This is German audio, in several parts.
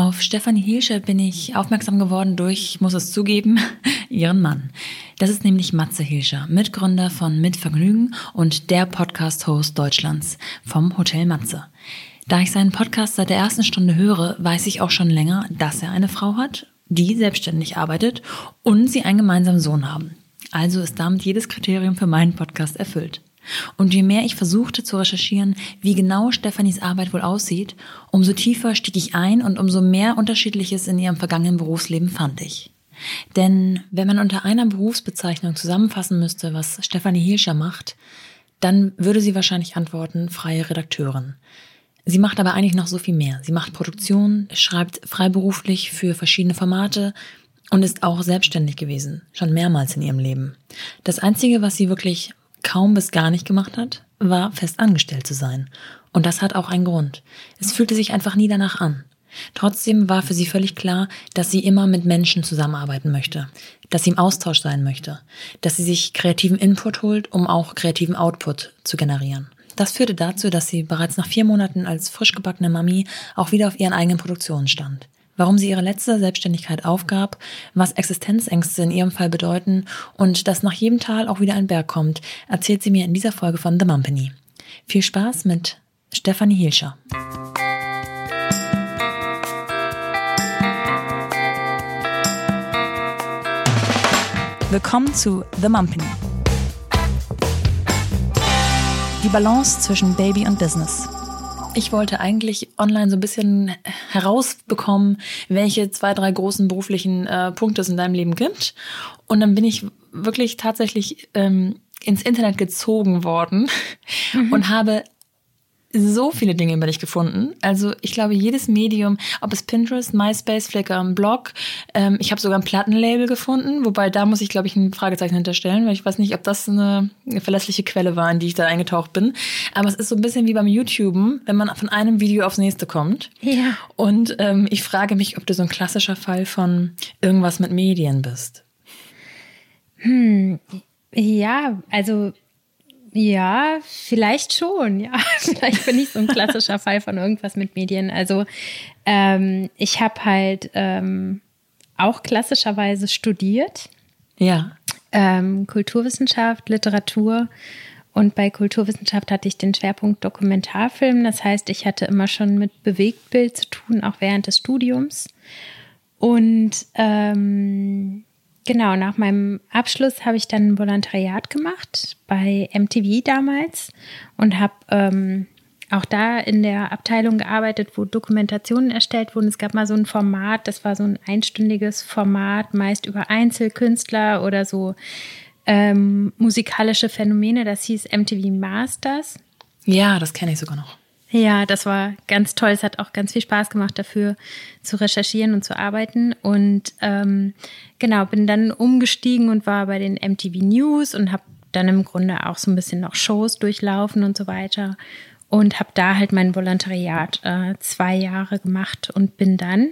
Auf Stefanie Hielscher bin ich aufmerksam geworden durch, muss es zugeben, ihren Mann. Das ist nämlich Matze Hielscher, Mitgründer von Mitvergnügen und der Podcast-Host Deutschlands vom Hotel Matze. Da ich seinen Podcast seit der ersten Stunde höre, weiß ich auch schon länger, dass er eine Frau hat, die selbstständig arbeitet und sie einen gemeinsamen Sohn haben. Also ist damit jedes Kriterium für meinen Podcast erfüllt. Und je mehr ich versuchte zu recherchieren, wie genau Stefanis Arbeit wohl aussieht, umso tiefer stieg ich ein und umso mehr Unterschiedliches in ihrem vergangenen Berufsleben fand ich. Denn wenn man unter einer Berufsbezeichnung zusammenfassen müsste, was Stefanie Hielscher macht, dann würde sie wahrscheinlich antworten, freie Redakteurin. Sie macht aber eigentlich noch so viel mehr. Sie macht Produktion, schreibt freiberuflich für verschiedene Formate und ist auch selbstständig gewesen, schon mehrmals in ihrem Leben. Das Einzige, was sie wirklich kaum bis gar nicht gemacht hat, war fest angestellt zu sein. Und das hat auch einen Grund. Es fühlte sich einfach nie danach an. Trotzdem war für sie völlig klar, dass sie immer mit Menschen zusammenarbeiten möchte, dass sie im Austausch sein möchte, dass sie sich kreativen Input holt, um auch kreativen Output zu generieren. Das führte dazu, dass sie bereits nach vier Monaten als frisch gebackene Mami auch wieder auf ihren eigenen Produktionen stand warum sie ihre letzte Selbstständigkeit aufgab, was Existenzängste in ihrem Fall bedeuten und dass nach jedem Tal auch wieder ein Berg kommt, erzählt sie mir in dieser Folge von The Mumpany. Viel Spaß mit Stefanie Hielscher. Willkommen zu The Mumpany. Die Balance zwischen Baby und Business. Ich wollte eigentlich online so ein bisschen herausbekommen, welche zwei, drei großen beruflichen äh, Punkte es in deinem Leben gibt. Und dann bin ich wirklich tatsächlich ähm, ins Internet gezogen worden mhm. und habe so viele Dinge über dich gefunden. Also ich glaube, jedes Medium, ob es Pinterest, MySpace, Flickr, ein Blog, ähm, ich habe sogar ein Plattenlabel gefunden, wobei da muss ich, glaube ich, ein Fragezeichen hinterstellen, weil ich weiß nicht, ob das eine, eine verlässliche Quelle war, in die ich da eingetaucht bin. Aber es ist so ein bisschen wie beim YouTuben, wenn man von einem Video aufs nächste kommt. Ja. Und ähm, ich frage mich, ob du so ein klassischer Fall von irgendwas mit Medien bist. Hm, ja, also ja, vielleicht schon. Ja, vielleicht bin ich so ein klassischer Fall von irgendwas mit Medien. Also ähm, ich habe halt ähm, auch klassischerweise studiert. Ja. Ähm, Kulturwissenschaft, Literatur. Und bei Kulturwissenschaft hatte ich den Schwerpunkt Dokumentarfilm. Das heißt, ich hatte immer schon mit Bewegtbild zu tun, auch während des Studiums. Und ähm, Genau, nach meinem Abschluss habe ich dann ein Volontariat gemacht bei MTV damals und habe ähm, auch da in der Abteilung gearbeitet, wo Dokumentationen erstellt wurden. Es gab mal so ein Format, das war so ein einstündiges Format, meist über Einzelkünstler oder so ähm, musikalische Phänomene. Das hieß MTV Masters. Ja, das kenne ich sogar noch. Ja, das war ganz toll. Es hat auch ganz viel Spaß gemacht, dafür zu recherchieren und zu arbeiten. Und ähm, genau, bin dann umgestiegen und war bei den MTV News und habe dann im Grunde auch so ein bisschen noch Shows durchlaufen und so weiter. Und habe da halt mein Volontariat äh, zwei Jahre gemacht und bin dann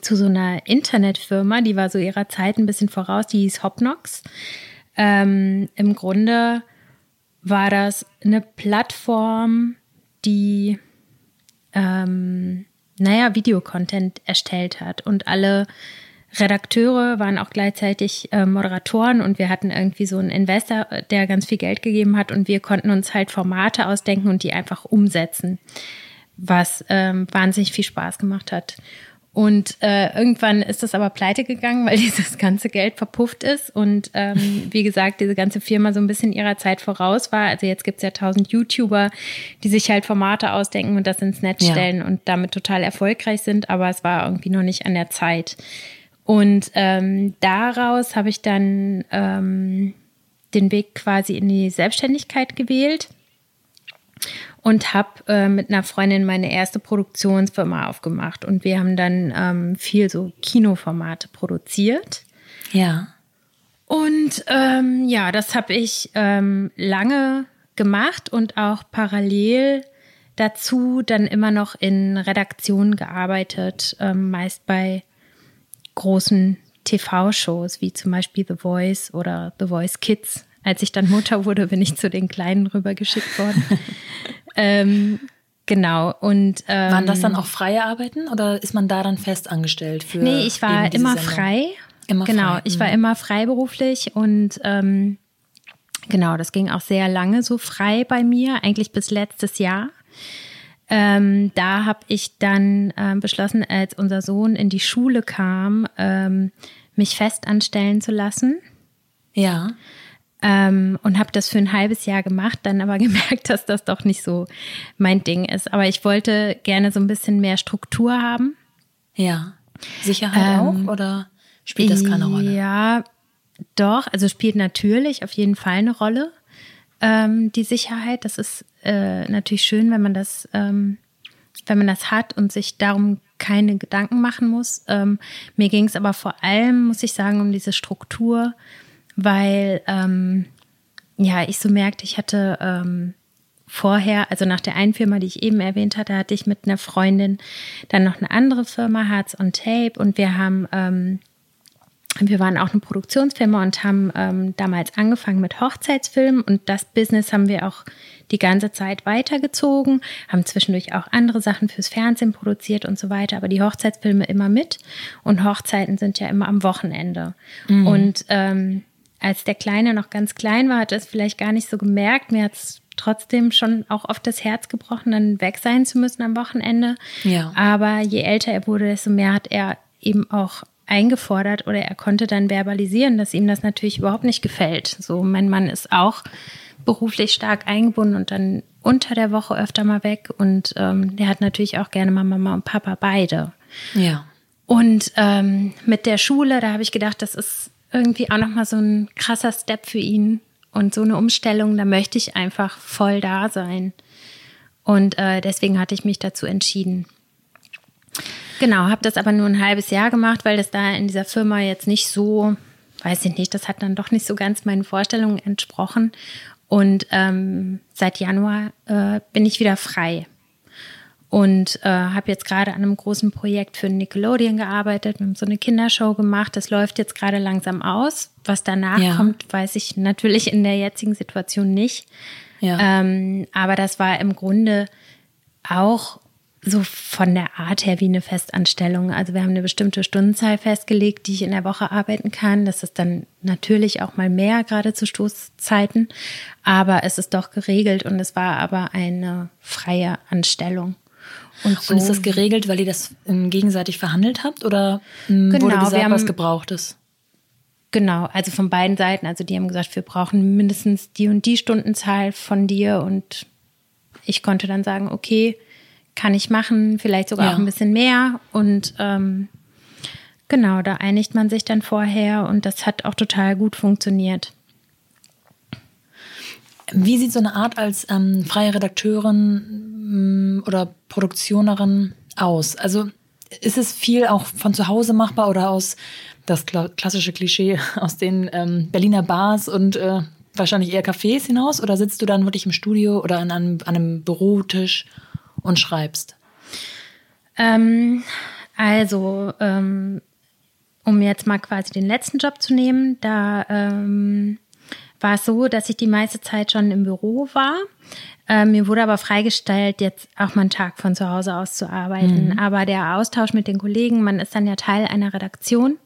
zu so einer Internetfirma, die war so ihrer Zeit ein bisschen voraus, die hieß Hopnox. Ähm, Im Grunde war das eine Plattform, die, ähm, naja, Videocontent erstellt hat. Und alle Redakteure waren auch gleichzeitig äh, Moderatoren und wir hatten irgendwie so einen Investor, der ganz viel Geld gegeben hat und wir konnten uns halt Formate ausdenken und die einfach umsetzen, was ähm, wahnsinnig viel Spaß gemacht hat. Und äh, irgendwann ist das aber pleite gegangen, weil dieses ganze Geld verpufft ist. Und ähm, wie gesagt, diese ganze Firma so ein bisschen ihrer Zeit voraus war. Also jetzt gibt's ja tausend YouTuber, die sich halt Formate ausdenken und das ins Netz ja. stellen und damit total erfolgreich sind, aber es war irgendwie noch nicht an der Zeit. Und ähm, daraus habe ich dann ähm, den Weg quasi in die Selbstständigkeit gewählt und habe äh, mit einer Freundin meine erste Produktionsfirma aufgemacht und wir haben dann ähm, viel so Kinoformate produziert. Ja. Und ähm, ja, das habe ich ähm, lange gemacht und auch parallel dazu dann immer noch in Redaktionen gearbeitet, ähm, meist bei großen TV-Shows wie zum Beispiel The Voice oder The Voice Kids. Als ich dann Mutter wurde, bin ich zu den Kleinen rübergeschickt worden. ähm, Genau. Und ähm, waren das dann auch freie Arbeiten oder ist man da dann fest angestellt für? Nee, ich war immer Sendung? frei. Immer genau, frei. ich war mhm. immer freiberuflich und ähm, genau, das ging auch sehr lange so frei bei mir, eigentlich bis letztes Jahr. Ähm, da habe ich dann ähm, beschlossen, als unser Sohn in die Schule kam, ähm, mich fest anstellen zu lassen. Ja. Ähm, und habe das für ein halbes Jahr gemacht, dann aber gemerkt, dass das doch nicht so mein Ding ist. Aber ich wollte gerne so ein bisschen mehr Struktur haben. Ja. Sicherheit ähm, auch oder spielt das keine Rolle? Ja, doch. Also spielt natürlich auf jeden Fall eine Rolle. Ähm, die Sicherheit, das ist äh, natürlich schön, wenn man das, ähm, wenn man das hat und sich darum keine Gedanken machen muss. Ähm, mir ging es aber vor allem, muss ich sagen, um diese Struktur, weil ähm, ja ich so merkte, ich hatte ähm, vorher, also nach der einen Firma, die ich eben erwähnt hatte, hatte ich mit einer Freundin dann noch eine andere Firma, Hearts on Tape, und wir haben ähm, wir waren auch eine Produktionsfirma und haben ähm, damals angefangen mit Hochzeitsfilmen und das Business haben wir auch die ganze Zeit weitergezogen, haben zwischendurch auch andere Sachen fürs Fernsehen produziert und so weiter, aber die Hochzeitsfilme immer mit. Und Hochzeiten sind ja immer am Wochenende. Mhm. Und ähm, als der Kleine noch ganz klein war, hat er es vielleicht gar nicht so gemerkt. Mir hat es trotzdem schon auch oft das Herz gebrochen, dann weg sein zu müssen am Wochenende. Ja. Aber je älter er wurde, desto mehr hat er eben auch eingefordert oder er konnte dann verbalisieren, dass ihm das natürlich überhaupt nicht gefällt. So, mein Mann ist auch beruflich stark eingebunden und dann unter der Woche öfter mal weg. Und ähm, der hat natürlich auch gerne mal Mama und Papa beide. Ja. Und ähm, mit der Schule, da habe ich gedacht, das ist irgendwie auch nochmal so ein krasser Step für ihn und so eine Umstellung, da möchte ich einfach voll da sein. Und äh, deswegen hatte ich mich dazu entschieden. Genau, habe das aber nur ein halbes Jahr gemacht, weil das da in dieser Firma jetzt nicht so, weiß ich nicht, das hat dann doch nicht so ganz meinen Vorstellungen entsprochen. Und ähm, seit Januar äh, bin ich wieder frei und äh, habe jetzt gerade an einem großen Projekt für Nickelodeon gearbeitet. Wir haben so eine Kindershow gemacht. Das läuft jetzt gerade langsam aus. Was danach ja. kommt, weiß ich natürlich in der jetzigen Situation nicht. Ja. Ähm, aber das war im Grunde auch so von der Art her wie eine Festanstellung. Also wir haben eine bestimmte Stundenzahl festgelegt, die ich in der Woche arbeiten kann. Das ist dann natürlich auch mal mehr, gerade zu Stoßzeiten. Aber es ist doch geregelt und es war aber eine freie Anstellung. Und, so, und ist das geregelt, weil ihr das gegenseitig verhandelt habt oder genau, wurde gesagt, haben, was gebraucht ist? Genau, also von beiden Seiten. Also die haben gesagt, wir brauchen mindestens die und die Stundenzahl von dir und ich konnte dann sagen, okay, kann ich machen, vielleicht sogar ja. auch ein bisschen mehr. Und ähm, genau, da einigt man sich dann vorher und das hat auch total gut funktioniert. Wie sieht so eine Art als ähm, freie Redakteurin mm, oder Produktionerin aus? Also ist es viel auch von zu Hause machbar oder aus das klassische Klischee aus den ähm, Berliner Bars und äh, wahrscheinlich eher Cafés hinaus? Oder sitzt du dann wirklich im Studio oder an einem, an einem Bürotisch und schreibst? Ähm, also, ähm, um jetzt mal quasi den letzten Job zu nehmen, da ähm, war es so, dass ich die meiste Zeit schon im Büro war. Ähm, mir wurde aber freigestellt, jetzt auch mal einen Tag von zu Hause aus zu arbeiten. Mhm. Aber der Austausch mit den Kollegen, man ist dann ja Teil einer Redaktion,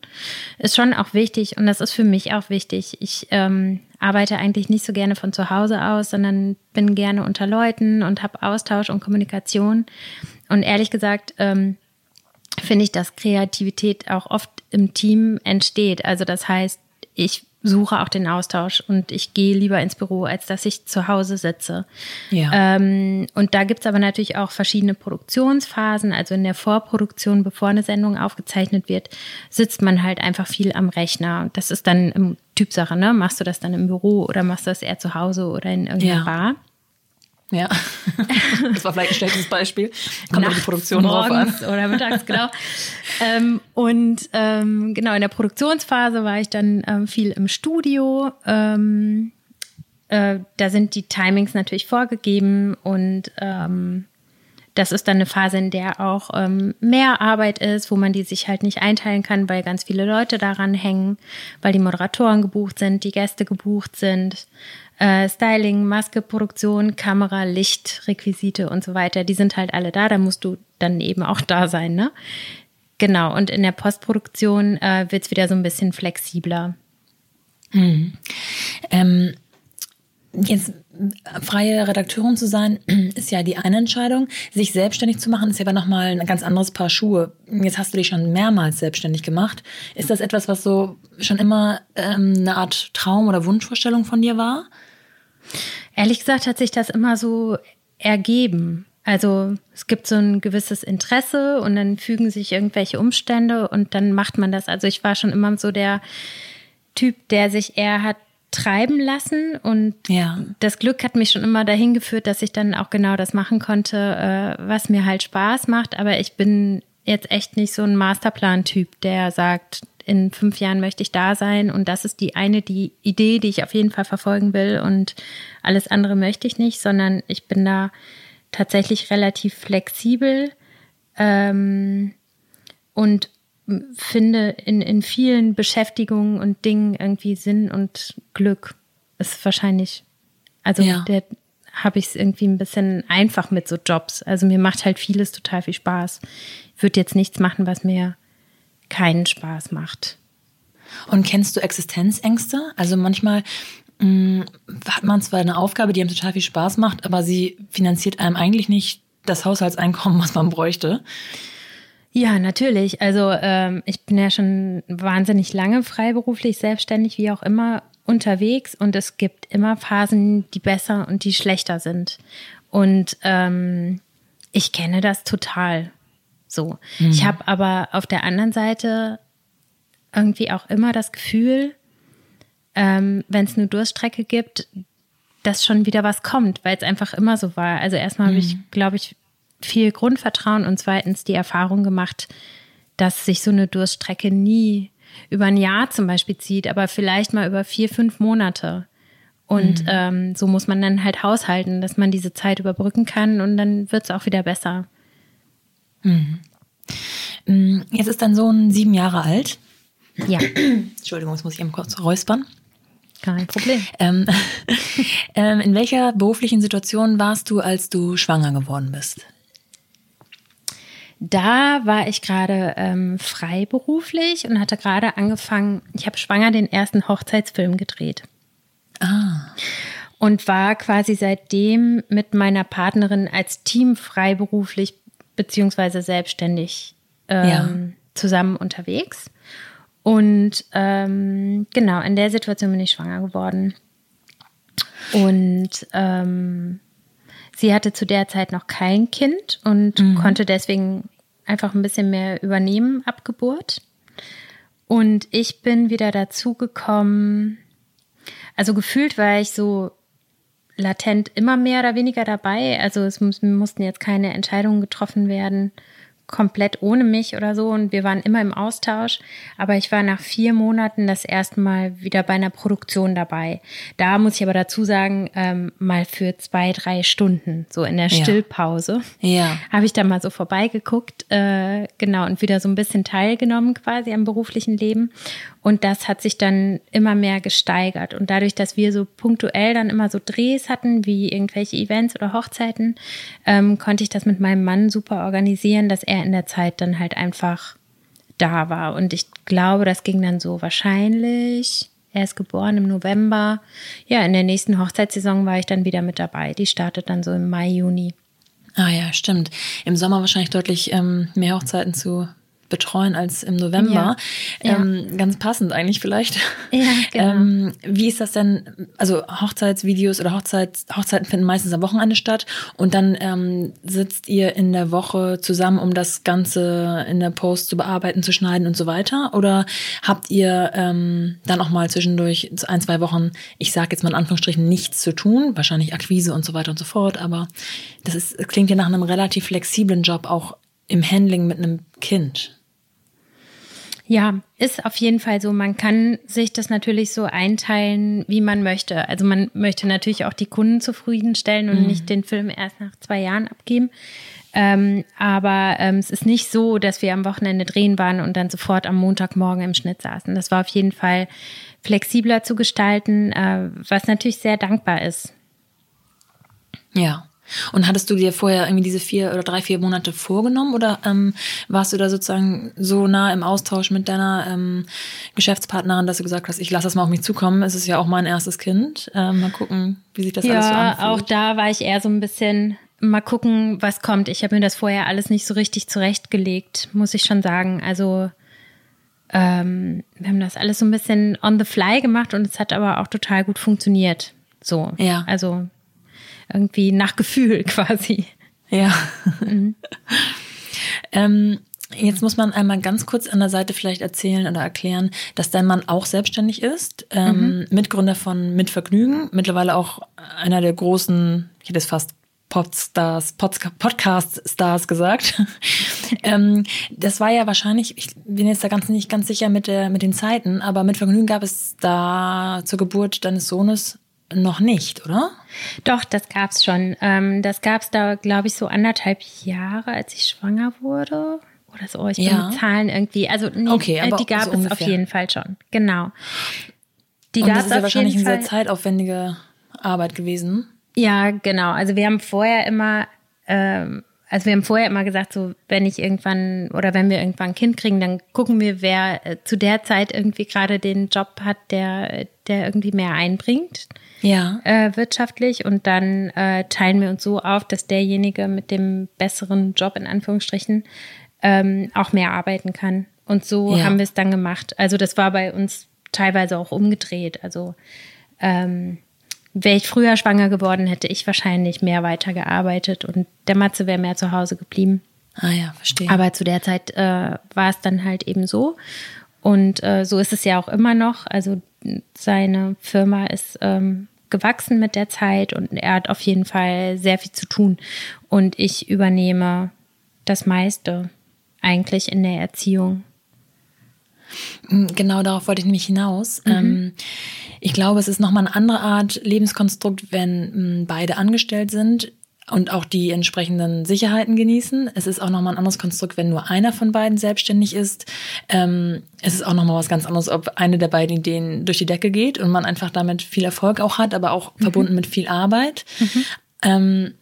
ist schon auch wichtig und das ist für mich auch wichtig. Ich ähm, arbeite eigentlich nicht so gerne von zu Hause aus, sondern bin gerne unter Leuten und habe Austausch und Kommunikation. Und ehrlich gesagt, ähm, finde ich, dass Kreativität auch oft im Team entsteht. Also das heißt, ich suche auch den Austausch und ich gehe lieber ins Büro, als dass ich zu Hause sitze. Ja. Ähm, und da gibt's aber natürlich auch verschiedene Produktionsphasen. Also in der Vorproduktion, bevor eine Sendung aufgezeichnet wird, sitzt man halt einfach viel am Rechner. Das ist dann Typsache, ne? Machst du das dann im Büro oder machst du das eher zu Hause oder in irgendeiner ja. Bar? Ja, das war vielleicht ein schlechtes Beispiel. Kommt auf die Produktion drauf an. Oder mittags, genau. ähm, und ähm, genau, in der Produktionsphase war ich dann ähm, viel im Studio. Ähm, äh, da sind die Timings natürlich vorgegeben und ähm, das ist dann eine Phase, in der auch ähm, mehr Arbeit ist, wo man die sich halt nicht einteilen kann, weil ganz viele Leute daran hängen, weil die Moderatoren gebucht sind, die Gäste gebucht sind. Äh, Styling, Maske, Produktion, Kamera, Licht, Requisite und so weiter. Die sind halt alle da. Da musst du dann eben auch da sein, ne? Genau. Und in der Postproduktion äh, wird es wieder so ein bisschen flexibler. Mhm. Ähm, jetzt freie Redakteurin zu sein, ist ja die eine Entscheidung. Sich selbstständig zu machen, ist ja aber nochmal ein ganz anderes Paar Schuhe. Jetzt hast du dich schon mehrmals selbstständig gemacht. Ist das etwas, was so schon immer ähm, eine Art Traum oder Wunschvorstellung von dir war? Ehrlich gesagt hat sich das immer so ergeben. Also es gibt so ein gewisses Interesse und dann fügen sich irgendwelche Umstände und dann macht man das. Also ich war schon immer so der Typ, der sich eher hat treiben lassen und ja. das Glück hat mich schon immer dahin geführt, dass ich dann auch genau das machen konnte, äh, was mir halt Spaß macht. Aber ich bin jetzt echt nicht so ein Masterplan-Typ, der sagt, in fünf Jahren möchte ich da sein und das ist die eine die Idee, die ich auf jeden Fall verfolgen will und alles andere möchte ich nicht, sondern ich bin da tatsächlich relativ flexibel ähm, und finde in, in vielen Beschäftigungen und Dingen irgendwie Sinn und Glück. Ist wahrscheinlich, also ja. der habe ich es irgendwie ein bisschen einfach mit so Jobs. Also mir macht halt vieles total viel Spaß. Ich würde jetzt nichts machen, was mir keinen Spaß macht. Und kennst du Existenzängste? Also manchmal mh, mm, hat man zwar eine Aufgabe, die einem total viel Spaß macht, aber sie finanziert einem eigentlich nicht das Haushaltseinkommen, was man bräuchte. Ja, natürlich. Also ähm, ich bin ja schon wahnsinnig lange freiberuflich, selbstständig, wie auch immer unterwegs und es gibt immer Phasen, die besser und die schlechter sind. Und ähm, ich kenne das total so. Mhm. Ich habe aber auf der anderen Seite irgendwie auch immer das Gefühl, ähm, wenn es eine Durststrecke gibt, dass schon wieder was kommt, weil es einfach immer so war. Also erstmal mhm. habe ich, glaube ich, viel Grundvertrauen und zweitens die Erfahrung gemacht, dass sich so eine Durststrecke nie über ein Jahr zum Beispiel zieht, aber vielleicht mal über vier, fünf Monate. Und mhm. ähm, so muss man dann halt haushalten, dass man diese Zeit überbrücken kann und dann wird es auch wieder besser. Mhm. Mm, jetzt ist dein Sohn sieben Jahre alt. Ja. Entschuldigung, jetzt muss ich eben kurz räuspern. Kein Problem. Ähm, ähm, in welcher beruflichen Situation warst du, als du schwanger geworden bist? Da war ich gerade ähm, freiberuflich und hatte gerade angefangen, ich habe schwanger den ersten Hochzeitsfilm gedreht. Ah. Und war quasi seitdem mit meiner Partnerin als Team freiberuflich beziehungsweise selbstständig ähm, ja. zusammen unterwegs. Und ähm, genau, in der Situation bin ich schwanger geworden. Und ähm, Sie hatte zu der Zeit noch kein Kind und mhm. konnte deswegen einfach ein bisschen mehr übernehmen ab Geburt. Und ich bin wieder dazu gekommen, also gefühlt war ich so latent immer mehr oder weniger dabei. Also es mussten jetzt keine Entscheidungen getroffen werden komplett ohne mich oder so und wir waren immer im Austausch. Aber ich war nach vier Monaten das erste Mal wieder bei einer Produktion dabei. Da muss ich aber dazu sagen, ähm, mal für zwei, drei Stunden, so in der Stillpause, ja. habe ich da mal so vorbeigeguckt, äh, genau, und wieder so ein bisschen teilgenommen quasi am beruflichen Leben. Und das hat sich dann immer mehr gesteigert. Und dadurch, dass wir so punktuell dann immer so Drehs hatten, wie irgendwelche Events oder Hochzeiten, ähm, konnte ich das mit meinem Mann super organisieren, dass er in der Zeit dann halt einfach da war. Und ich glaube, das ging dann so wahrscheinlich. Er ist geboren im November. Ja, in der nächsten Hochzeitssaison war ich dann wieder mit dabei. Die startet dann so im Mai, Juni. Ah ja, stimmt. Im Sommer wahrscheinlich deutlich ähm, mehr Hochzeiten zu betreuen als im November. Ja. Ähm, ja. Ganz passend eigentlich vielleicht. Ja, genau. ähm, wie ist das denn? Also Hochzeitsvideos oder Hochzeits, Hochzeiten finden meistens am Wochenende statt und dann ähm, sitzt ihr in der Woche zusammen, um das Ganze in der Post zu bearbeiten, zu schneiden und so weiter? Oder habt ihr ähm, dann auch mal zwischendurch ein, zwei Wochen, ich sage jetzt mal in Anführungsstrichen, nichts zu tun? Wahrscheinlich Akquise und so weiter und so fort, aber das ist, klingt ja nach einem relativ flexiblen Job auch im Handling mit einem Kind. Ja, ist auf jeden Fall so. Man kann sich das natürlich so einteilen, wie man möchte. Also man möchte natürlich auch die Kunden zufriedenstellen und mhm. nicht den Film erst nach zwei Jahren abgeben. Ähm, aber ähm, es ist nicht so, dass wir am Wochenende drehen waren und dann sofort am Montagmorgen im Schnitt saßen. Das war auf jeden Fall flexibler zu gestalten, äh, was natürlich sehr dankbar ist. Ja. Und hattest du dir vorher irgendwie diese vier oder drei, vier Monate vorgenommen oder ähm, warst du da sozusagen so nah im Austausch mit deiner ähm, Geschäftspartnerin, dass du gesagt hast, ich lasse das mal auf mich zukommen, es ist ja auch mein erstes Kind, ähm, mal gucken, wie sich das ja, alles so anfühlt. Ja, auch da war ich eher so ein bisschen, mal gucken, was kommt. Ich habe mir das vorher alles nicht so richtig zurechtgelegt, muss ich schon sagen. Also ähm, wir haben das alles so ein bisschen on the fly gemacht und es hat aber auch total gut funktioniert. So, ja. also irgendwie nach Gefühl quasi. Ja. Mhm. ähm, Jetzt muss man einmal ganz kurz an der Seite vielleicht erzählen oder erklären, dass dein Mann auch selbstständig ist, ähm, mhm. Mitgründer von Mit Vergnügen, mittlerweile auch einer der großen, ich hätte es fast Podstars, Podcast-Stars gesagt. ähm, das war ja wahrscheinlich, ich bin jetzt da ganz nicht ganz sicher mit, der, mit den Zeiten, aber mit Vergnügen gab es da zur Geburt deines Sohnes noch nicht, oder? Doch, das gab's schon. Ähm, das gab's da, glaube ich, so anderthalb Jahre, als ich schwanger wurde. Oder so, ich ja. bin Zahlen irgendwie. Also nee, okay, äh, die gab so es ungefähr. auf jeden Fall schon. Genau. Die das ist ja wahrscheinlich eine sehr zeitaufwendige Arbeit gewesen. Ja, genau. Also wir haben vorher immer, ähm, also wir haben vorher immer gesagt, so wenn ich irgendwann oder wenn wir irgendwann ein Kind kriegen, dann gucken wir, wer äh, zu der Zeit irgendwie gerade den Job hat, der, der irgendwie mehr einbringt ja. äh, wirtschaftlich und dann äh, teilen wir uns so auf, dass derjenige mit dem besseren Job in Anführungsstrichen ähm, auch mehr arbeiten kann. Und so ja. haben wir es dann gemacht. Also das war bei uns teilweise auch umgedreht. Also ähm, wäre ich früher schwanger geworden, hätte ich wahrscheinlich mehr weitergearbeitet und der Matze wäre mehr zu Hause geblieben. Ah ja, verstehe. Aber zu der Zeit äh, war es dann halt eben so. Und äh, so ist es ja auch immer noch. Also seine Firma ist ähm, gewachsen mit der Zeit und er hat auf jeden Fall sehr viel zu tun. Und ich übernehme das meiste eigentlich in der Erziehung. Genau darauf wollte ich nämlich hinaus. Mhm. Ähm, ich glaube, es ist nochmal eine andere Art Lebenskonstrukt, wenn beide angestellt sind und auch die entsprechenden Sicherheiten genießen. Es ist auch nochmal ein anderes Konstrukt, wenn nur einer von beiden selbstständig ist. Ähm, es ist auch nochmal was ganz anderes, ob eine der beiden Ideen durch die Decke geht und man einfach damit viel Erfolg auch hat, aber auch mhm. verbunden mit viel Arbeit. Mhm. Ähm,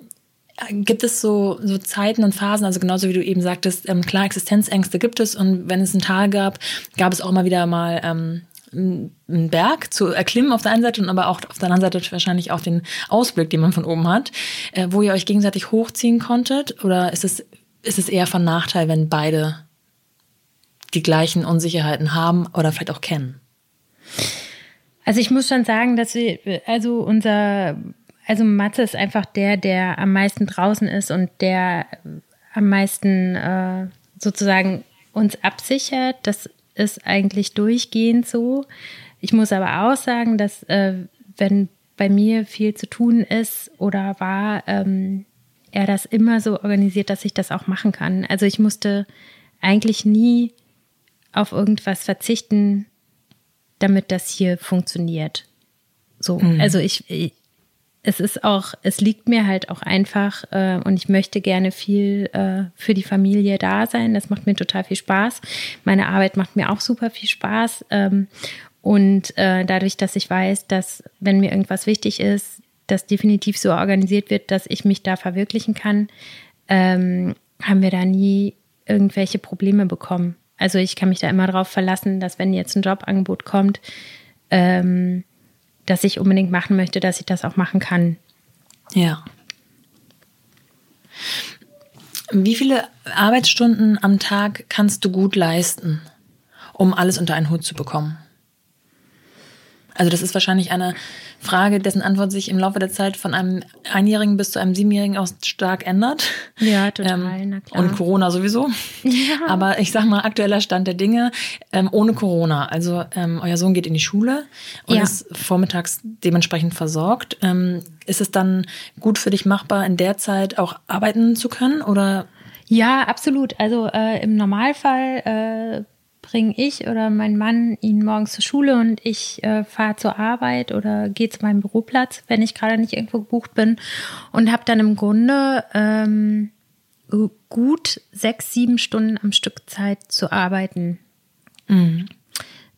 gibt es so, so Zeiten und Phasen, also genauso wie du eben sagtest, ähm, klar, Existenzängste gibt es und wenn es einen Tag gab, gab es auch mal wieder mal ähm, einen Berg zu erklimmen auf der einen Seite und aber auch auf der anderen Seite wahrscheinlich auch den Ausblick, den man von oben hat, äh, wo ihr euch gegenseitig hochziehen konntet? Oder ist es, ist es eher von Nachteil, wenn beide die gleichen Unsicherheiten haben oder vielleicht auch kennen? Also ich muss schon sagen, dass wir, also unser, also Matze ist einfach der, der am meisten draußen ist und der am meisten äh, sozusagen uns absichert. Das ist eigentlich durchgehend so. Ich muss aber auch sagen, dass äh, wenn bei mir viel zu tun ist oder war, ähm, er das immer so organisiert, dass ich das auch machen kann. Also ich musste eigentlich nie auf irgendwas verzichten, damit das hier funktioniert. So, mhm. also ich, es ist auch, es liegt mir halt auch einfach äh, und ich möchte gerne viel äh, für die Familie da sein. Das macht mir total viel Spaß. Meine Arbeit macht mir auch super viel Spaß. Ähm, und äh, dadurch, dass ich weiß, dass wenn mir irgendwas wichtig ist, das definitiv so organisiert wird, dass ich mich da verwirklichen kann, ähm, haben wir da nie irgendwelche Probleme bekommen. Also ich kann mich da immer darauf verlassen, dass wenn jetzt ein Jobangebot kommt, ähm, das ich unbedingt machen möchte, dass ich das auch machen kann. Ja. Wie viele Arbeitsstunden am Tag kannst du gut leisten, um alles unter einen Hut zu bekommen? Also das ist wahrscheinlich eine Frage, dessen Antwort sich im Laufe der Zeit von einem Einjährigen bis zu einem Siebenjährigen auch stark ändert. Ja, total, ähm, na klar. Und Corona sowieso. Ja. Aber ich sag mal, aktueller Stand der Dinge ähm, ohne Corona. Also ähm, euer Sohn geht in die Schule und ja. ist vormittags dementsprechend versorgt. Ähm, ist es dann gut für dich machbar, in der Zeit auch arbeiten zu können oder? Ja, absolut. Also äh, im Normalfall äh, bringe ich oder mein Mann ihn morgens zur Schule und ich äh, fahre zur Arbeit oder gehe zu meinem Büroplatz, wenn ich gerade nicht irgendwo gebucht bin und habe dann im Grunde ähm, gut sechs, sieben Stunden am Stück Zeit zu arbeiten, mhm.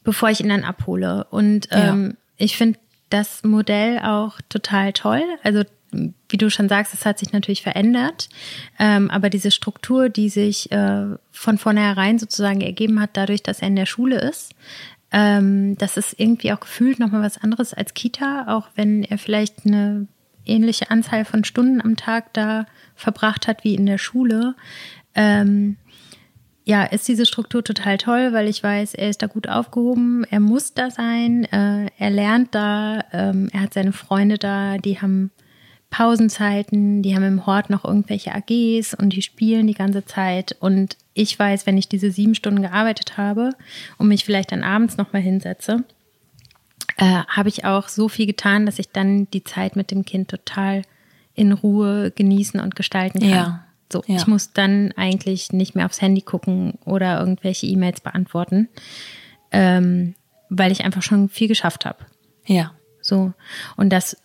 bevor ich ihn dann abhole. Und ähm, ja. ich finde das Modell auch total toll. Also wie du schon sagst, es hat sich natürlich verändert, ähm, aber diese Struktur, die sich äh, von vornherein sozusagen ergeben hat, dadurch, dass er in der Schule ist, ähm, das ist irgendwie auch gefühlt nochmal was anderes als Kita, auch wenn er vielleicht eine ähnliche Anzahl von Stunden am Tag da verbracht hat wie in der Schule. Ähm, ja, ist diese Struktur total toll, weil ich weiß, er ist da gut aufgehoben, er muss da sein, äh, er lernt da, ähm, er hat seine Freunde da, die haben Pausenzeiten, die haben im Hort noch irgendwelche AGs und die spielen die ganze Zeit. Und ich weiß, wenn ich diese sieben Stunden gearbeitet habe und mich vielleicht dann abends nochmal hinsetze, äh, habe ich auch so viel getan, dass ich dann die Zeit mit dem Kind total in Ruhe genießen und gestalten kann. Ja. So, ja. ich muss dann eigentlich nicht mehr aufs Handy gucken oder irgendwelche E-Mails beantworten, ähm, weil ich einfach schon viel geschafft habe. Ja. So. Und das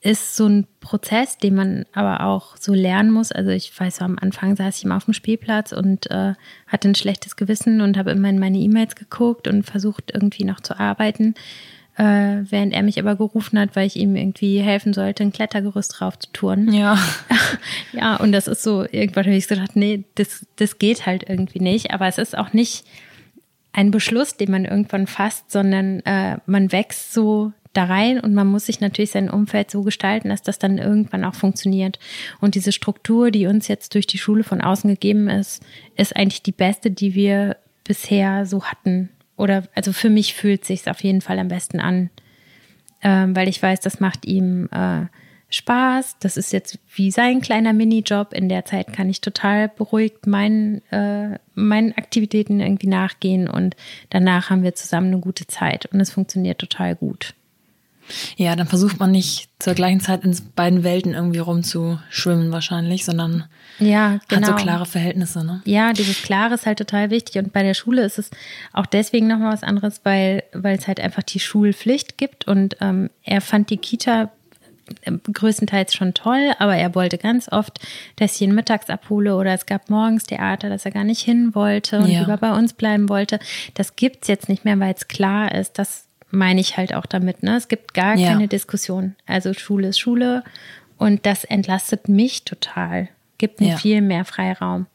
ist so ein Prozess, den man aber auch so lernen muss. Also ich weiß, so am Anfang saß ich immer auf dem Spielplatz und äh, hatte ein schlechtes Gewissen und habe immer in meine E-Mails geguckt und versucht irgendwie noch zu arbeiten äh, während er mich aber gerufen hat, weil ich ihm irgendwie helfen sollte, ein Klettergerüst drauf zu touren. Ja. ja, und das ist so, irgendwann habe ich gedacht, nee, das, das geht halt irgendwie nicht. Aber es ist auch nicht ein Beschluss, den man irgendwann fasst, sondern äh, man wächst so da rein und man muss sich natürlich sein Umfeld so gestalten, dass das dann irgendwann auch funktioniert. Und diese Struktur, die uns jetzt durch die Schule von außen gegeben ist, ist eigentlich die beste, die wir bisher so hatten. Oder also für mich fühlt sich auf jeden Fall am besten an, ähm, weil ich weiß, das macht ihm äh, Spaß. Das ist jetzt wie sein kleiner Minijob. In der Zeit kann ich total beruhigt meinen, äh, meinen Aktivitäten irgendwie nachgehen und danach haben wir zusammen eine gute Zeit und es funktioniert total gut. Ja, dann versucht man nicht zur gleichen Zeit in beiden Welten irgendwie rumzuschwimmen wahrscheinlich, sondern ja, genau. hat so genau. klare Verhältnisse. Ne? Ja, dieses Klare ist halt total wichtig. Und bei der Schule ist es auch deswegen nochmal was anderes, weil, weil es halt einfach die Schulpflicht gibt. Und ähm, er fand die Kita ähm, größtenteils schon toll, aber er wollte ganz oft, dass ich ihn mittags abhole oder es gab morgens Theater, dass er gar nicht hin wollte und ja. lieber bei uns bleiben wollte. Das gibt's jetzt nicht mehr, weil es klar ist, dass meine ich halt auch damit. Ne? Es gibt gar ja. keine Diskussion. Also Schule ist Schule und das entlastet mich total, gibt mir ja. viel mehr Freiraum.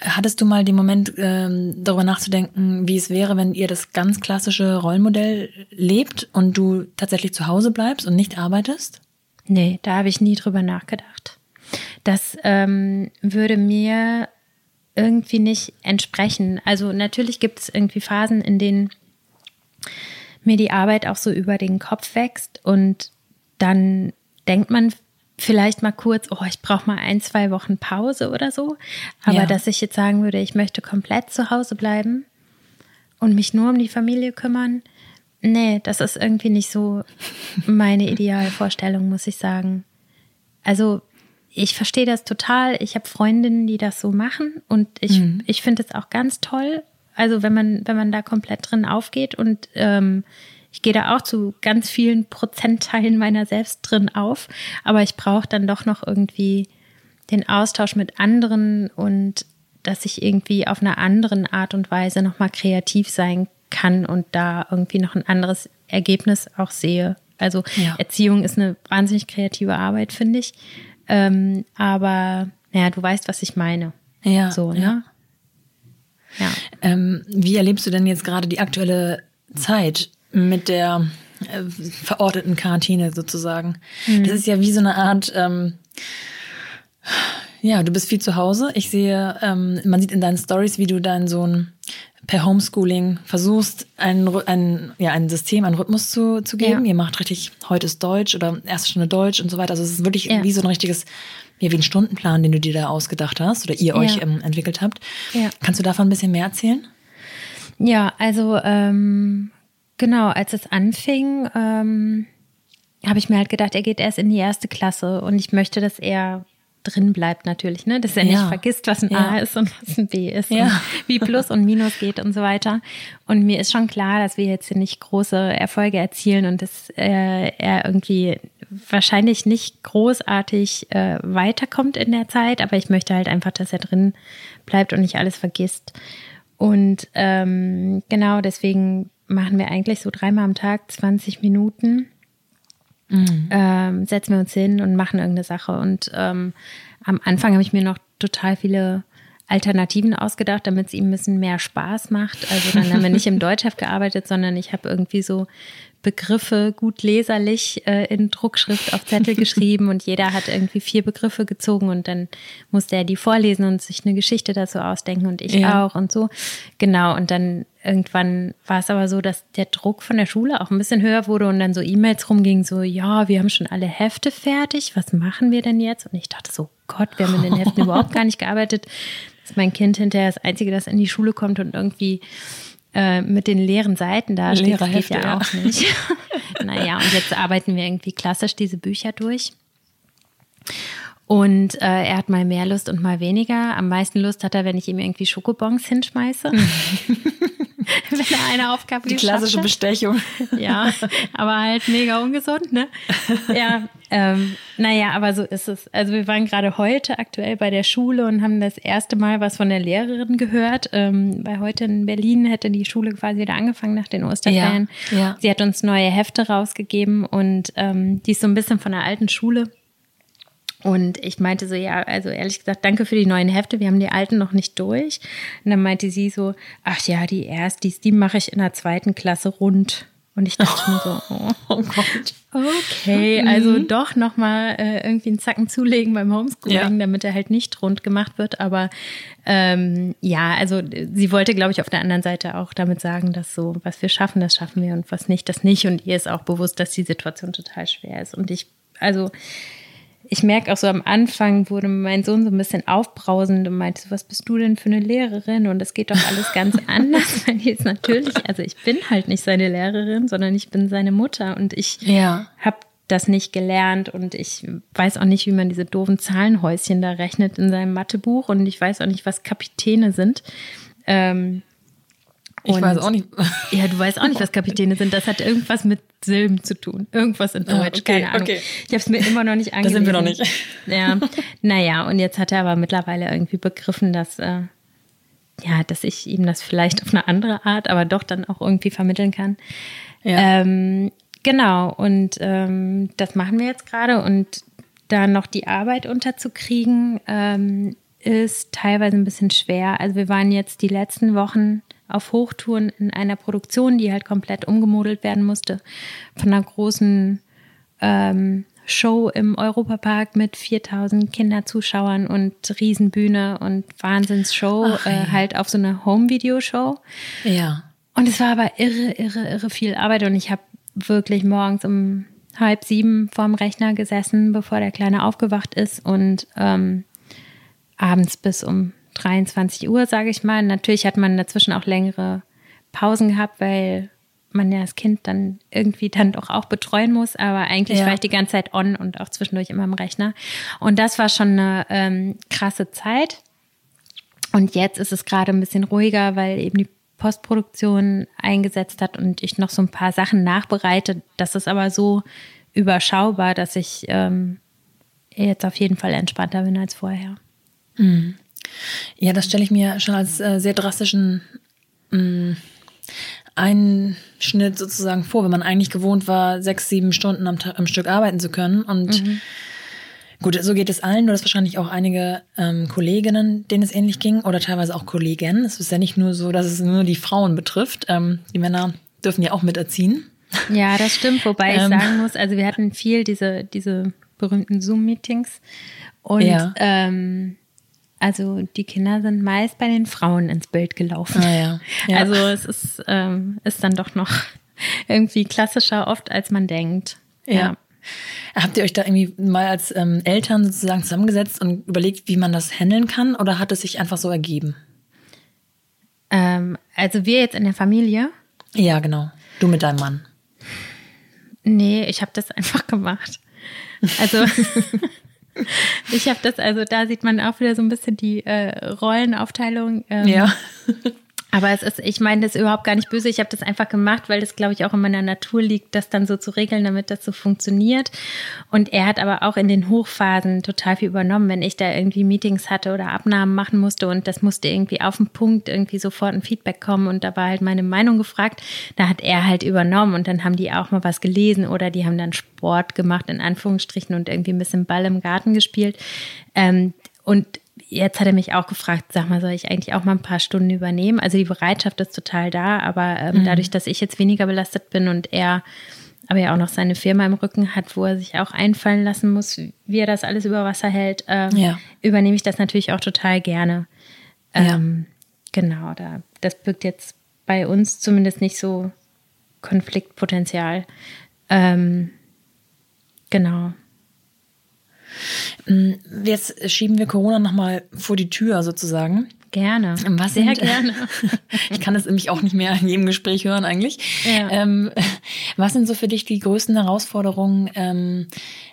Hattest du mal den Moment, ähm, darüber nachzudenken, wie es wäre, wenn ihr das ganz klassische Rollenmodell lebt und du tatsächlich zu Hause bleibst und nicht arbeitest? Nee, da habe ich nie drüber nachgedacht. Das ähm, würde mir irgendwie nicht entsprechen. Also natürlich gibt es irgendwie Phasen, in denen mir die Arbeit auch so über den Kopf wächst und dann denkt man vielleicht mal kurz, oh, ich brauche mal ein, zwei Wochen Pause oder so. Aber ja. dass ich jetzt sagen würde, ich möchte komplett zu Hause bleiben und mich nur um die Familie kümmern, nee, das ist irgendwie nicht so meine Idealvorstellung, muss ich sagen. Also ich verstehe das total. Ich habe Freundinnen, die das so machen und ich, mhm. ich finde es auch ganz toll also wenn man, wenn man da komplett drin aufgeht und ähm, ich gehe da auch zu ganz vielen Prozentteilen meiner selbst drin auf, aber ich brauche dann doch noch irgendwie den Austausch mit anderen und dass ich irgendwie auf einer anderen Art und Weise nochmal kreativ sein kann und da irgendwie noch ein anderes Ergebnis auch sehe. Also ja. Erziehung ist eine wahnsinnig kreative Arbeit, finde ich. Ähm, aber naja, du weißt, was ich meine. Ja. So, ne? Ja. Ja. Ähm, wie erlebst du denn jetzt gerade die aktuelle Zeit mit der äh, verorteten Quarantäne sozusagen? Mhm. Das ist ja wie so eine Art, ähm, ja, du bist viel zu Hause. Ich sehe, ähm, man sieht in deinen Stories, wie du deinen Sohn per Homeschooling versuchst, ein, ein, ja, ein System, einen Rhythmus zu, zu geben. Ja. Ihr macht richtig, heute ist Deutsch oder erste Stunde Deutsch und so weiter. Also es ist wirklich ja. wie so ein richtiges ja, wie ein Stundenplan, den du dir da ausgedacht hast oder ihr euch ähm, entwickelt habt. Kannst du davon ein bisschen mehr erzählen? Ja, also ähm, genau, als es anfing, ähm, habe ich mir halt gedacht, er geht erst in die erste Klasse und ich möchte, dass er drin bleibt natürlich, ne? Dass er ja. nicht vergisst, was ein ja. A ist und was ein B ist ja. wie Plus und Minus geht und so weiter. Und mir ist schon klar, dass wir jetzt hier nicht große Erfolge erzielen und dass äh, er irgendwie wahrscheinlich nicht großartig äh, weiterkommt in der Zeit, aber ich möchte halt einfach, dass er drin bleibt und nicht alles vergisst. Und ähm, genau deswegen machen wir eigentlich so dreimal am Tag 20 Minuten. Mhm. Ähm, setzen wir uns hin und machen irgendeine Sache. Und ähm, am Anfang habe ich mir noch total viele Alternativen ausgedacht, damit es ihm ein bisschen mehr Spaß macht. Also dann haben wir nicht im Deutschheft gearbeitet, sondern ich habe irgendwie so Begriffe gut leserlich äh, in Druckschrift auf Zettel geschrieben und jeder hat irgendwie vier Begriffe gezogen und dann musste er die vorlesen und sich eine Geschichte dazu ausdenken und ich ja. auch und so. Genau, und dann irgendwann war es aber so, dass der Druck von der Schule auch ein bisschen höher wurde und dann so E-Mails rumgingen, so, ja, wir haben schon alle Hefte fertig, was machen wir denn jetzt? Und ich dachte so, Gott, wir haben in den Heften überhaupt gar nicht gearbeitet. Das ist mein Kind hinterher das Einzige, das in die Schule kommt und irgendwie äh, mit den leeren Seiten da steht, das geht ja, ja auch nicht. naja, und jetzt arbeiten wir irgendwie klassisch diese Bücher durch. Und äh, er hat mal mehr Lust und mal weniger. Am meisten Lust hat er, wenn ich ihm irgendwie Schokobons hinschmeiße. wenn er eine Aufgabe Die klassische Bestechung. Ja, aber halt mega ungesund, ne? Ja, ähm, naja, aber so ist es. Also wir waren gerade heute aktuell bei der Schule und haben das erste Mal was von der Lehrerin gehört. Ähm, weil heute in Berlin hätte die Schule quasi wieder angefangen nach den Osterferien. Ja, ja. Sie hat uns neue Hefte rausgegeben und ähm, die ist so ein bisschen von der alten Schule. Und ich meinte so, ja, also ehrlich gesagt, danke für die neuen Hefte. Wir haben die alten noch nicht durch. Und dann meinte sie so, ach ja, die Erstis, die mache ich in der zweiten Klasse rund. Und ich dachte mir so, oh, oh Gott. Okay, also mhm. doch nochmal äh, irgendwie einen Zacken zulegen beim Homeschooling, ja. damit er halt nicht rund gemacht wird. Aber ähm, ja, also sie wollte, glaube ich, auf der anderen Seite auch damit sagen, dass so, was wir schaffen, das schaffen wir und was nicht, das nicht. Und ihr ist auch bewusst, dass die Situation total schwer ist. Und ich, also ich merke auch so am Anfang wurde mein Sohn so ein bisschen aufbrausend und meinte so, was bist du denn für eine Lehrerin? Und es geht doch alles ganz anders, weil jetzt natürlich, also ich bin halt nicht seine Lehrerin, sondern ich bin seine Mutter und ich ja. habe das nicht gelernt und ich weiß auch nicht, wie man diese doofen Zahlenhäuschen da rechnet in seinem Mathebuch und ich weiß auch nicht, was Kapitäne sind. Ähm, ich und, weiß auch nicht. Ja, du weißt auch nicht, was Kapitäne sind. Das hat irgendwas mit Silben zu tun. Irgendwas in ah, Deutsch, okay, keine Ahnung. Okay. Ich habe es mir immer noch nicht angesehen. Da sind wir noch nicht. Ja, naja, und jetzt hat er aber mittlerweile irgendwie begriffen, dass, äh, ja, dass ich ihm das vielleicht auf eine andere Art, aber doch dann auch irgendwie vermitteln kann. Ja. Ähm, genau, und ähm, das machen wir jetzt gerade. Und da noch die Arbeit unterzukriegen, ähm, ist teilweise ein bisschen schwer. Also wir waren jetzt die letzten Wochen auf Hochtouren in einer Produktion, die halt komplett umgemodelt werden musste. Von einer großen ähm, Show im Europapark mit 4000 Kinderzuschauern und Riesenbühne und Wahnsinnsshow, Ach, äh, halt auf so eine Home-Video-Show. Ja. Und es war aber irre, irre, irre viel Arbeit und ich habe wirklich morgens um halb sieben vorm Rechner gesessen, bevor der Kleine aufgewacht ist und ähm, abends bis um 23 Uhr, sage ich mal. Natürlich hat man dazwischen auch längere Pausen gehabt, weil man ja das Kind dann irgendwie dann doch auch betreuen muss. Aber eigentlich ja. war ich die ganze Zeit on und auch zwischendurch immer am Rechner. Und das war schon eine ähm, krasse Zeit. Und jetzt ist es gerade ein bisschen ruhiger, weil eben die Postproduktion eingesetzt hat und ich noch so ein paar Sachen nachbereite. Das ist aber so überschaubar, dass ich ähm, jetzt auf jeden Fall entspannter bin als vorher. Mhm. Ja, das stelle ich mir schon als äh, sehr drastischen mh, mm, Einschnitt sozusagen vor, wenn man eigentlich gewohnt war, sechs, sieben Stunden am, am Stück arbeiten zu können. Und mhm. gut, so geht es allen, nur dass wahrscheinlich auch einige ähm, Kolleginnen, denen es ähnlich ging, oder teilweise auch Kollegen. Es ist ja nicht nur so, dass es nur die Frauen betrifft. Ähm, die Männer dürfen ja auch miterziehen. Ja, das stimmt, wobei ich ähm. sagen muss, also wir hatten viel diese, diese berühmten Zoom-Meetings und ja. ähm, also die Kinder sind meist bei den Frauen ins Bild gelaufen. Ah, ja. Ja. Also es ist, ähm, ist dann doch noch irgendwie klassischer oft, als man denkt. Ja. ja. Habt ihr euch da irgendwie mal als ähm, Eltern sozusagen zusammengesetzt und überlegt, wie man das handeln kann oder hat es sich einfach so ergeben? Ähm, also wir jetzt in der Familie? Ja, genau. Du mit deinem Mann. Nee, ich habe das einfach gemacht. Also Ich habe das, also da sieht man auch wieder so ein bisschen die äh, Rollenaufteilung. Ähm, ja. Aber es ist, ich meine das ist überhaupt gar nicht böse. Ich habe das einfach gemacht, weil das, glaube ich, auch in meiner Natur liegt, das dann so zu regeln, damit das so funktioniert. Und er hat aber auch in den Hochphasen total viel übernommen, wenn ich da irgendwie Meetings hatte oder Abnahmen machen musste und das musste irgendwie auf den Punkt irgendwie sofort ein Feedback kommen und da war halt meine Meinung gefragt. Da hat er halt übernommen und dann haben die auch mal was gelesen oder die haben dann Sport gemacht, in Anführungsstrichen, und irgendwie ein bisschen Ball im Garten gespielt. Ähm, und jetzt hat er mich auch gefragt, sag mal, soll ich eigentlich auch mal ein paar Stunden übernehmen? Also die Bereitschaft ist total da, aber ähm, mhm. dadurch, dass ich jetzt weniger belastet bin und er aber ja auch noch seine Firma im Rücken hat, wo er sich auch einfallen lassen muss, wie er das alles über Wasser hält, ähm, ja. übernehme ich das natürlich auch total gerne. Ähm, ja. Genau, da, das birgt jetzt bei uns zumindest nicht so Konfliktpotenzial. Ähm, genau. Mm, jetzt schieben wir Corona nochmal vor die Tür sozusagen. Gerne. Was Sehr sind, gerne. ich kann es nämlich auch nicht mehr in jedem Gespräch hören eigentlich. Ja. Ähm, was sind so für dich die größten Herausforderungen, ähm,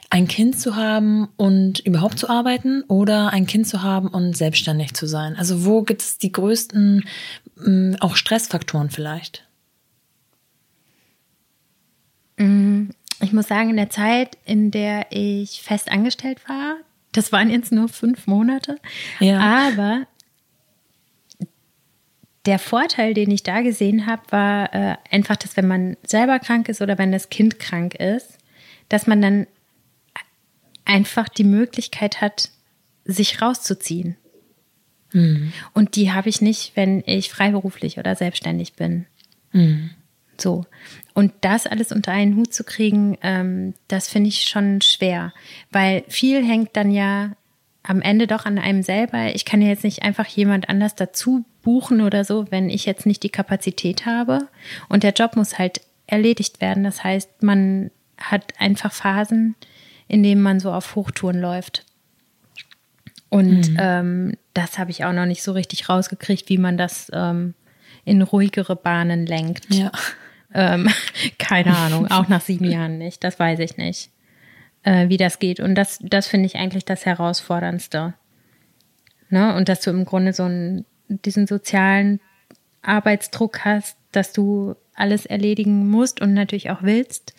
ein Kind zu haben und überhaupt zu arbeiten oder ein Kind zu haben und selbstständig zu sein? Also wo gibt es die größten ähm, auch Stressfaktoren vielleicht? Ich muss sagen, in der Zeit, in der ich fest angestellt war, das waren jetzt nur fünf Monate, ja. aber der Vorteil, den ich da gesehen habe, war äh, einfach, dass wenn man selber krank ist oder wenn das Kind krank ist, dass man dann einfach die Möglichkeit hat, sich rauszuziehen. Mhm. Und die habe ich nicht, wenn ich freiberuflich oder selbstständig bin. Mhm. So. Und das alles unter einen Hut zu kriegen, ähm, das finde ich schon schwer, weil viel hängt dann ja am Ende doch an einem selber. Ich kann ja jetzt nicht einfach jemand anders dazu buchen oder so, wenn ich jetzt nicht die Kapazität habe. Und der Job muss halt erledigt werden. Das heißt, man hat einfach Phasen, in denen man so auf Hochtouren läuft. Und mhm. ähm, das habe ich auch noch nicht so richtig rausgekriegt, wie man das ähm, in ruhigere Bahnen lenkt. Ja. Ähm, keine Ahnung, auch nach sieben Jahren nicht, das weiß ich nicht, äh, wie das geht. Und das, das finde ich eigentlich das Herausforderndste. Ne? Und dass du im Grunde so einen, diesen sozialen Arbeitsdruck hast, dass du alles erledigen musst und natürlich auch willst.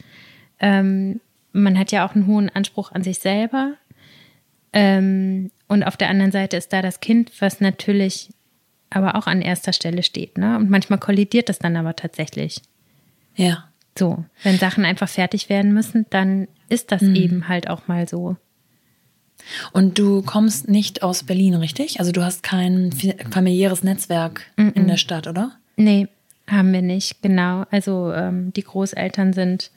Ähm, man hat ja auch einen hohen Anspruch an sich selber. Ähm, und auf der anderen Seite ist da das Kind, was natürlich aber auch an erster Stelle steht. Ne? Und manchmal kollidiert das dann aber tatsächlich. Ja. So, wenn Sachen einfach fertig werden müssen, dann ist das mhm. eben halt auch mal so. Und du kommst nicht aus Berlin, richtig? Also du hast kein familiäres Netzwerk mhm. in der Stadt, oder? Nee, haben wir nicht, genau. Also ähm, die Großeltern sind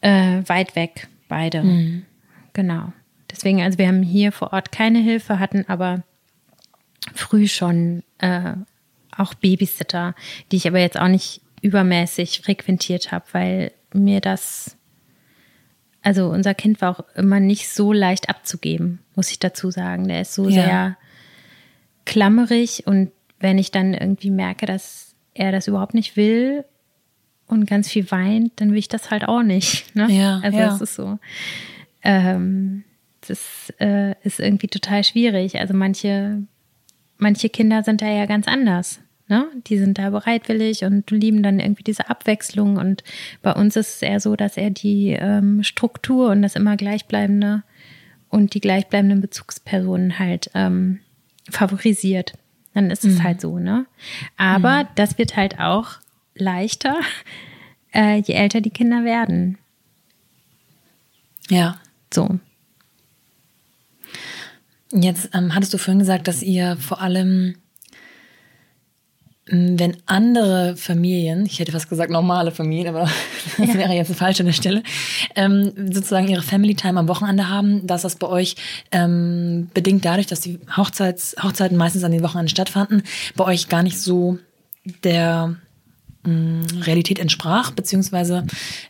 äh, weit weg, beide. Mhm. Genau. Deswegen, also wir haben hier vor Ort keine Hilfe, hatten aber früh schon äh, auch Babysitter, die ich aber jetzt auch nicht übermäßig frequentiert habe, weil mir das, also unser Kind war auch immer nicht so leicht abzugeben, muss ich dazu sagen. Der ist so ja. sehr klammerig und wenn ich dann irgendwie merke, dass er das überhaupt nicht will und ganz viel weint, dann will ich das halt auch nicht. Ne? Ja, also ja. es ist so. Ähm, das äh, ist irgendwie total schwierig. Also manche, manche Kinder sind da ja ganz anders. Ne? Die sind da bereitwillig und lieben dann irgendwie diese Abwechslung. Und bei uns ist es eher so, dass er die ähm, Struktur und das immer gleichbleibende und die gleichbleibenden Bezugspersonen halt ähm, favorisiert. Dann ist es mhm. halt so, ne? Aber mhm. das wird halt auch leichter, äh, je älter die Kinder werden. Ja. So. Jetzt ähm, hattest du vorhin gesagt, dass ihr vor allem wenn andere Familien, ich hätte fast gesagt normale Familien, aber das wäre jetzt falsch an der Stelle, ähm, sozusagen ihre Family Time am Wochenende haben, dass das bei euch ähm, bedingt dadurch, dass die Hochzeits, Hochzeiten meistens an den Wochenenden stattfanden, bei euch gar nicht so der ähm, Realität entsprach, beziehungsweise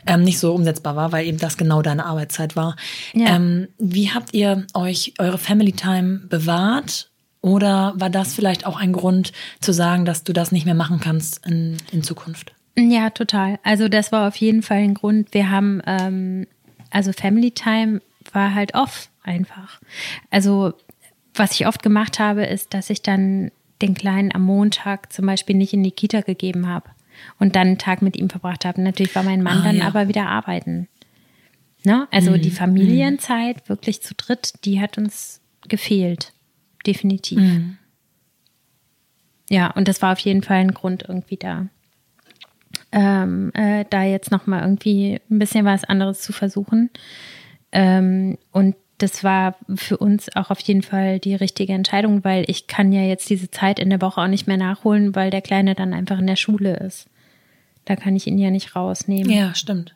ähm, nicht so umsetzbar war, weil eben das genau deine Arbeitszeit war. Ja. Ähm, wie habt ihr euch eure Family Time bewahrt oder war das vielleicht auch ein Grund zu sagen, dass du das nicht mehr machen kannst in, in Zukunft? Ja, total. Also das war auf jeden Fall ein Grund. Wir haben, ähm, also Family Time war halt off einfach. Also was ich oft gemacht habe, ist, dass ich dann den Kleinen am Montag zum Beispiel nicht in die Kita gegeben habe und dann einen Tag mit ihm verbracht habe. Natürlich war mein Mann Ah, dann ja. aber wieder arbeiten. Ne? Also Mhm. die Familienzeit wirklich zu dritt, die hat uns gefehlt. Definitiv. Mhm. Ja, und das war auf jeden Fall ein Grund irgendwie da. Ähm, äh, da jetzt nochmal irgendwie ein bisschen was anderes zu versuchen. Ähm, und das war für uns auch auf jeden Fall die richtige Entscheidung, weil ich kann ja jetzt diese Zeit in der Woche auch nicht mehr nachholen, weil der Kleine dann einfach in der Schule ist. Da kann ich ihn ja nicht rausnehmen. Ja, stimmt.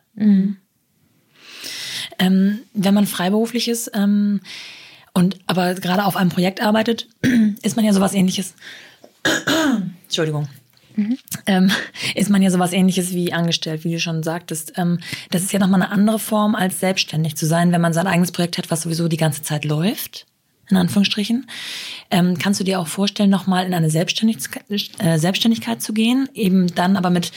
Ähm, wenn man freiberuflich ist ähm, und aber gerade auf einem Projekt arbeitet, ist man ja sowas ähnliches. Entschuldigung. Ähm, ist man ja sowas ähnliches wie angestellt, wie du schon sagtest. Ähm, das ist ja nochmal eine andere Form, als selbstständig zu sein, wenn man sein eigenes Projekt hat, was sowieso die ganze Zeit läuft, in Anführungsstrichen. Ähm, kannst du dir auch vorstellen, nochmal in eine Selbstständigkeit, äh, Selbstständigkeit zu gehen? Eben dann aber mit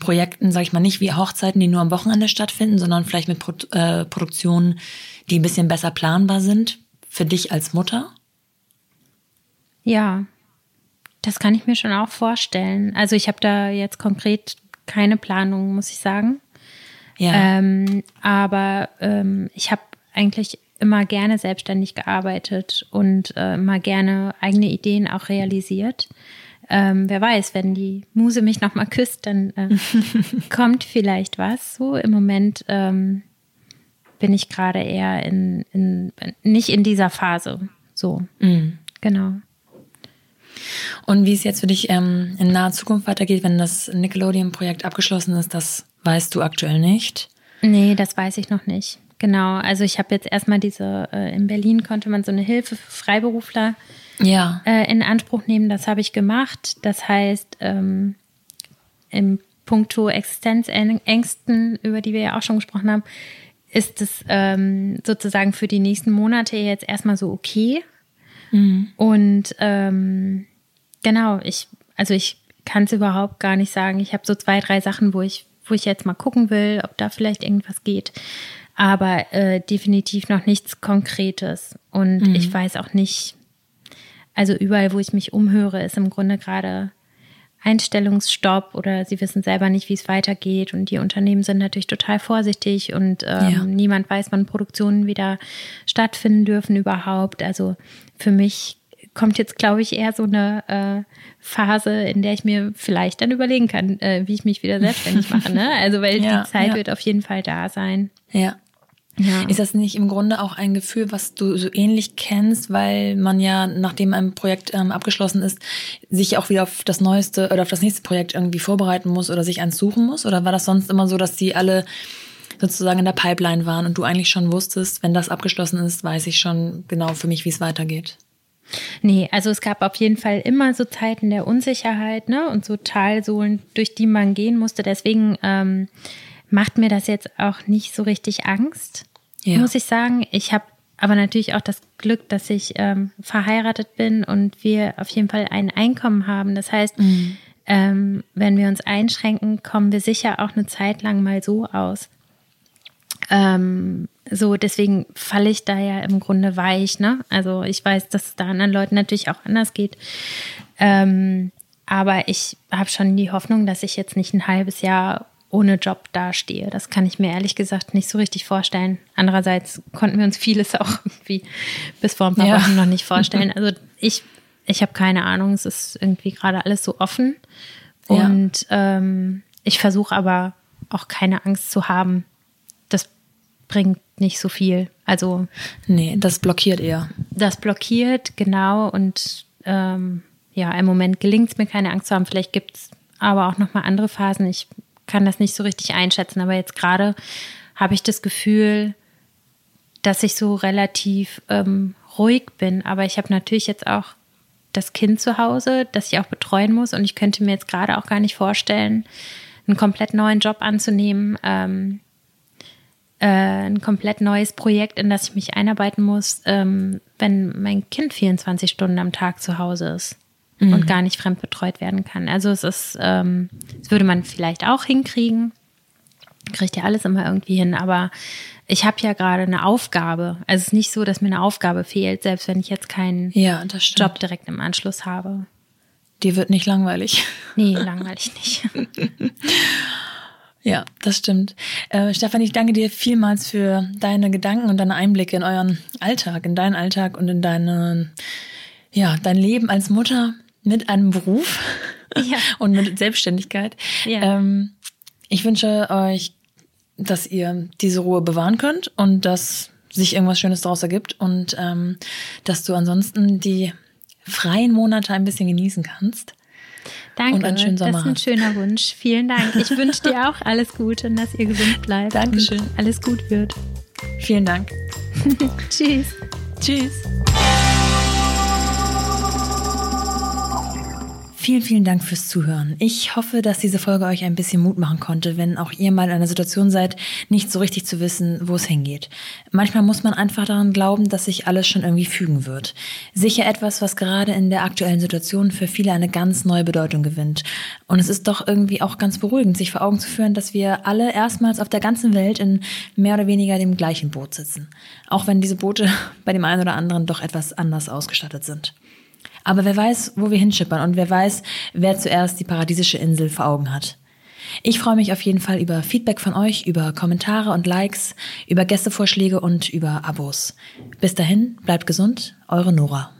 Projekten, sag ich mal, nicht wie Hochzeiten, die nur am Wochenende stattfinden, sondern vielleicht mit Pro äh, Produktionen, die ein bisschen besser planbar sind für dich als Mutter? Ja, das kann ich mir schon auch vorstellen. Also ich habe da jetzt konkret keine Planung, muss ich sagen. Ja. Ähm, aber ähm, ich habe eigentlich immer gerne selbstständig gearbeitet und äh, immer gerne eigene Ideen auch realisiert. Ähm, wer weiß, wenn die Muse mich nochmal küsst, dann äh, kommt vielleicht was. So im Moment ähm, bin ich gerade eher in, in nicht in dieser Phase. So, genau. Und wie es jetzt für dich ähm, in naher Zukunft weitergeht, wenn das Nickelodeon-Projekt abgeschlossen ist, das weißt du aktuell nicht. Nee, das weiß ich noch nicht. Genau, also ich habe jetzt erstmal diese, äh, in Berlin konnte man so eine Hilfe für Freiberufler Ja. äh, in Anspruch nehmen. Das habe ich gemacht. Das heißt, ähm, im Punkto Existenzängsten, über die wir ja auch schon gesprochen haben, ist es ähm, sozusagen für die nächsten Monate jetzt erstmal so okay. Und ähm, genau, ich, also ich kann es überhaupt gar nicht sagen. Ich habe so zwei, drei Sachen, wo ich, wo ich jetzt mal gucken will, ob da vielleicht irgendwas geht. Aber äh, definitiv noch nichts Konkretes. Und ich weiß auch nicht, also überall, wo ich mich umhöre, ist im Grunde gerade Einstellungsstopp oder sie wissen selber nicht, wie es weitergeht. Und die Unternehmen sind natürlich total vorsichtig und ähm, Ja. niemand weiß, wann Produktionen wieder stattfinden dürfen überhaupt. Also für mich kommt jetzt, glaube ich, eher so eine äh, Phase, in der ich mir vielleicht dann überlegen kann, äh, wie ich mich wieder selbstständig mache. Ne? Also weil Ja, die Zeit ja. wird auf jeden Fall da sein. Ja. Ja. Ist das nicht im Grunde auch ein Gefühl, was du so ähnlich kennst, weil man ja, nachdem ein Projekt ähm, abgeschlossen ist, sich auch wieder auf das neueste oder auf das nächste Projekt irgendwie vorbereiten muss oder sich eins suchen muss? Oder war das sonst immer so, dass die alle sozusagen in der Pipeline waren und du eigentlich schon wusstest, wenn das abgeschlossen ist, weiß ich schon genau für mich, wie es weitergeht? Nee, also es gab auf jeden Fall immer so Zeiten der Unsicherheit, ne? Und so Talsohlen, durch die man gehen musste. Deswegen ähm, macht mir das jetzt auch nicht so richtig Angst, Ja. muss ich sagen. Ich habe aber natürlich auch das Glück, dass ich ähm, verheiratet bin und wir auf jeden Fall ein Einkommen haben. Das heißt, ähm, wenn wir uns einschränken, kommen wir sicher auch eine Zeit lang mal so aus. Ähm, so, deswegen falle ich da ja im Grunde weich, ne? Also ich weiß, dass es da anderen Leuten natürlich auch anders geht. Ähm, aber ich habe schon die Hoffnung, dass ich jetzt nicht ein halbes Jahr ohne Job dastehe. Das kann ich mir ehrlich gesagt nicht so richtig vorstellen. Andererseits konnten wir uns vieles auch irgendwie bis vor ein paar Ja. Wochen noch nicht vorstellen. Also ich, ich habe keine Ahnung. Es ist irgendwie gerade alles so offen. Ja. Und ähm, ich versuche aber auch keine Angst zu haben. Das bringt nicht so viel. Also Nee, das blockiert eher. das blockiert, genau. Und ähm, ja, im Moment gelingt es mir, keine Angst zu haben. Vielleicht gibt es aber auch nochmal andere Phasen. Ich kann das nicht so richtig einschätzen. Aber jetzt gerade habe ich das Gefühl, dass ich so relativ ähm, ruhig bin. Aber ich habe natürlich jetzt auch das Kind zu Hause, das ich auch betreuen muss. Und ich könnte mir jetzt gerade auch gar nicht vorstellen, einen komplett neuen Job anzunehmen. Ähm, äh, ein komplett neues Projekt, in das ich mich einarbeiten muss, ähm, wenn mein Kind 24 Stunden am Tag zu Hause ist und gar nicht fremdbetreut werden kann. Also es ist, ähm, das würde man vielleicht auch hinkriegen, kriegt ja alles immer irgendwie hin, aber ich habe ja gerade eine Aufgabe. Also es ist nicht so, dass mir eine Aufgabe fehlt, selbst wenn ich jetzt keinen Ja. Job direkt im Anschluss habe. dir wird nicht langweilig. Nee, langweilig nicht. Ja, das stimmt. Äh, Stefan, ich danke dir vielmals für deine Gedanken und deine Einblicke in euren Alltag, in deinen Alltag und in deine, ja, dein Leben als Mutter mit einem Beruf ja. und mit Selbstständigkeit. Ja. Ähm, ich wünsche euch, dass ihr diese Ruhe bewahren könnt und dass sich irgendwas Schönes daraus ergibt und ähm, dass du ansonsten die freien Monate ein bisschen genießen kannst. Danke, und einen schönen Sommer das ist ein schöner Wunsch. Vielen Dank. Ich wünsche dir auch alles Gute und dass ihr gesund bleibt. Dankeschön. alles gut wird. Vielen Dank. Tschüss. Tschüss. Vielen, vielen Dank fürs Zuhören. Ich hoffe, dass diese Folge euch ein bisschen Mut machen konnte, wenn auch ihr mal in einer Situation seid, nicht so richtig zu wissen, wo es hingeht. Manchmal muss man einfach daran glauben, dass sich alles schon irgendwie fügen wird. Sicher etwas, was gerade in der aktuellen Situation für viele eine ganz neue Bedeutung gewinnt. Und es ist doch irgendwie auch ganz beruhigend, sich vor Augen zu führen, dass wir alle erstmals auf der ganzen Welt in mehr oder weniger dem gleichen Boot sitzen. Auch wenn diese Boote bei dem einen oder anderen doch etwas anders ausgestattet sind. Aber wer weiß, wo wir hinschippern und wer weiß, wer zuerst die paradiesische Insel vor Augen hat. Ich freue mich auf jeden Fall über Feedback von euch, über Kommentare und Likes, über Gästevorschläge und über Abos. Bis dahin, bleibt gesund, eure Nora.